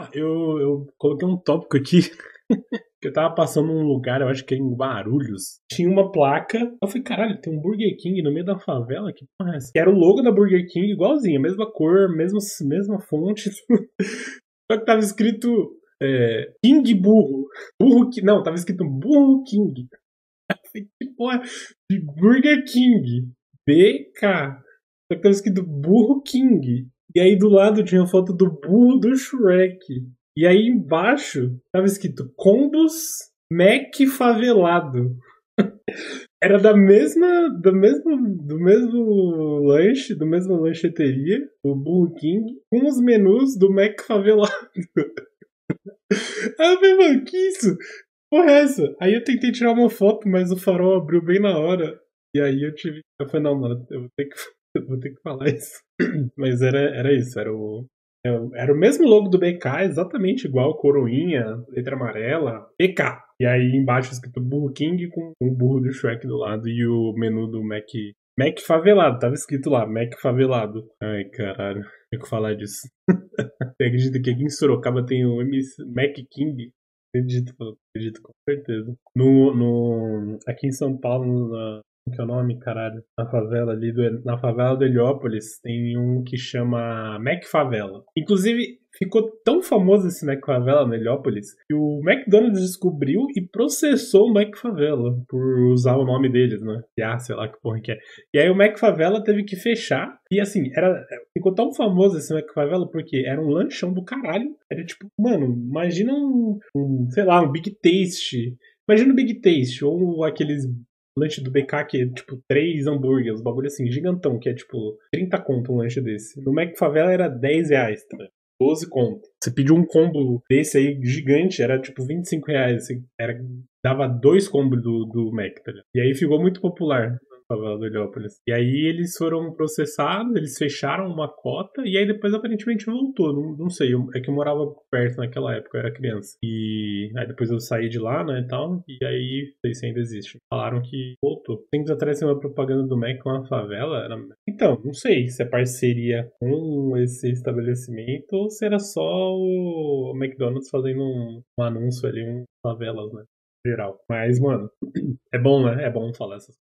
Ah, eu, eu coloquei um tópico aqui. que eu tava passando num lugar, eu acho que é em Barulhos. Tinha uma placa. Eu falei, caralho, tem um Burger King no meio da favela? Que porra é essa? Que era o logo da Burger King igualzinho, mesma cor, mesma, mesma fonte. Só que tava escrito é, King Burro. Burro que. Não, tava escrito Burro King. Que porra? Burger King. BK. Só que tava escrito Burro King. E aí do lado tinha a foto do burro do Shrek. E aí embaixo tava escrito Combos Mac Favelado. Era da mesma, do mesmo, do mesmo lanche, do mesmo lancheteria, do Burro King, com os menus do Mac Favelado. Aí eu falei, mano, que isso? Porra é essa? Aí eu tentei tirar uma foto, mas o farol abriu bem na hora. E aí eu tive. Eu falei, não, mano, eu vou ter que, vou ter que falar isso. Mas era, era isso, era o. Era o mesmo logo do BK, exatamente igual, coroinha, letra amarela, BK. E aí embaixo escrito Burro King com o burro do Shrek do lado e o menu do Mac Mac favelado, tava escrito lá, Mac favelado. Ai, caralho, tenho que falar disso. Você acredita que aqui em Sorocaba tem o MC Mac King? Acredito, acredito, com certeza. No, no, aqui em São Paulo, na, que é o nome, caralho? Na favela ali, do, na favela do Heliópolis, tem um que chama Mac Favela. Inclusive, ficou tão famoso esse Mac Favela no Heliópolis que o McDonald's descobriu e processou o Mac Favela por usar o nome deles, né? E ah, sei lá que porra que é. E aí o Mac Favela teve que fechar. E assim, era, ficou tão famoso esse Mac Favela porque era um lanchão do caralho. Era tipo, mano, imagina um, um sei lá, um Big Taste. Imagina o Big Taste, ou aqueles lanche do BK que é tipo três hambúrgueres, bagulho assim, gigantão, que é tipo 30 conto um lanche desse. No Mac Favela era 10 reais, tá? 12 conto. Você pediu um combo desse aí gigante, era tipo 25 reais. Assim, era, dava dois combos do, do Mac, tá? E aí ficou muito popular favela do Heliópolis. E aí eles foram processados, eles fecharam uma cota e aí depois aparentemente voltou. Não, não sei, eu, é que eu morava perto naquela época, eu era criança. E aí depois eu saí de lá, né, e tal, e aí não sei se ainda existe. Falaram que voltou. Tem que atrás uma propaganda do Mac com a favela. Era... Então, não sei se é parceria com esse estabelecimento ou se era só o McDonald's fazendo um, um anúncio ali, um favelas, né? geral. Mas, mano, é bom, né? É bom falar essas